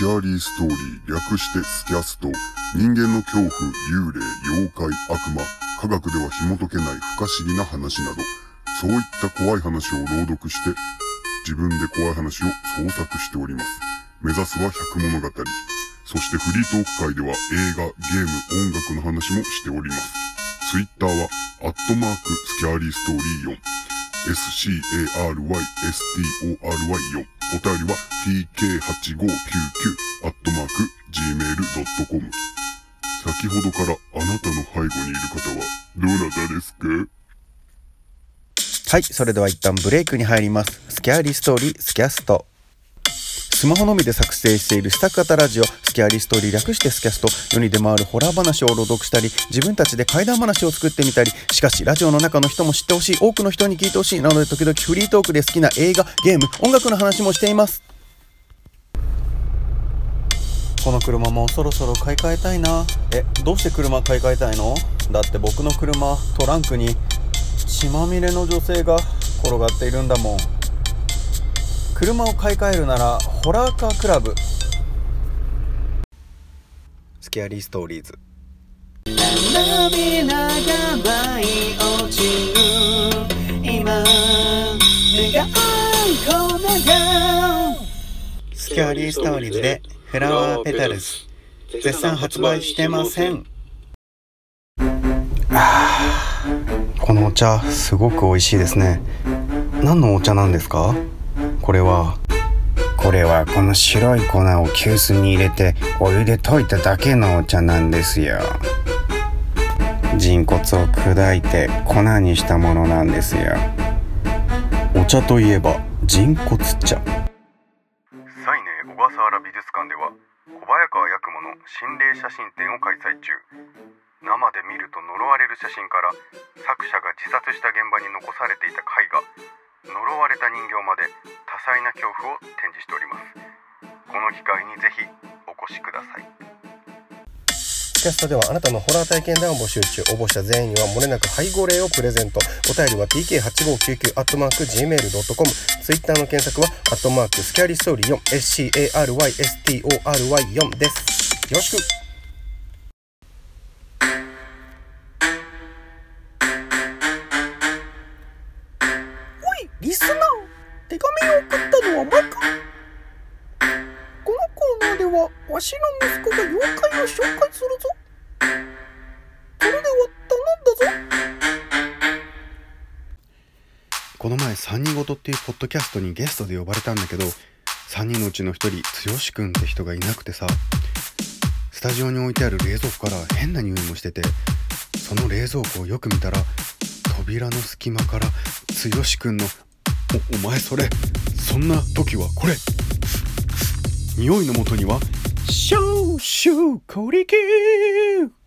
キャーリーストーリー、略してスキャスト、人間の恐怖、幽霊、妖怪、悪魔、科学では紐解けない不可思議な話など、そういった怖い話を朗読して、自分で怖い話を創作しております。目指すは百物語。そしてフリートーク会では映画、ゲーム、音楽の話もしております。ツイッターは、アットマーク、スキャーリーストーリー4。s-c-a-r-y-s-t-o-r-y4。お便りは tk8599-gmail.com。先ほどからあなたの背後にいる方はどなたですか？はい、それでは一旦ブレイクに入ります。スキャーリストーリー、スキャスト。スマホのみで作成しているスタック型ラジオ、スキャリストリー略してスキャスト、世に出回るホラー話を朗読したり、自分たちで怪談話を作ってみたり、しかしラジオの中の人も知ってほしい、多くの人に聞いてほしい、なので時々フリートークで好きな映画、ゲーム、音楽の話もしています。この車もそろそろ買い替えたいな。え、どうして車買い替えたいの？だって僕の車、トランクに血まみれの女性が転がっているんだもん車を買い替えるならホラーカークラブ。スキャリーストーリーズ。涙が舞い落ちる今願う粉がスキャリーストーリーズでフラワーペタルズ。絶賛発売してません。このお茶すごく美味しいですね。何のお茶なんですか？これは。これはこの白い粉を急須に入れてお湯で溶いただけのお茶なんですよ。人骨を砕いて粉にしたものなんですよ。お茶といえば人骨茶。サイネ小笠原美術館では小早川八雲の心霊写真展を開催中。生で見ると呪われる写真から作者が自殺した現場に残されていた絵画呪われた人形まで多彩な恐怖を展示しております。この機会にぜひお越しください。キャストではあなたのホラー体験談を募集中。応募した全員には漏れなく配合例をプレゼント。お便りは tk8599 アットマーク gmail.com ツイッターの検索はアットマークスキャリストーリー4 SCARYSTORY4 です。よろしく。リスナー手紙を送ったのはマイカこのコーナーではわしの息子が妖怪を紹介するぞ。それでは頼んだぞ。この前三人ごとっていうポッドキャストにゲストで呼ばれたんだけど3人のうちの1人剛くんって人がいなくてさ。スタジオに置いてある冷蔵庫から変な匂いもしててその冷蔵庫をよく見たら扉の隙間から剛くんの「おお前それそんな時はこれ!」匂いのもとには「シューシューコリキー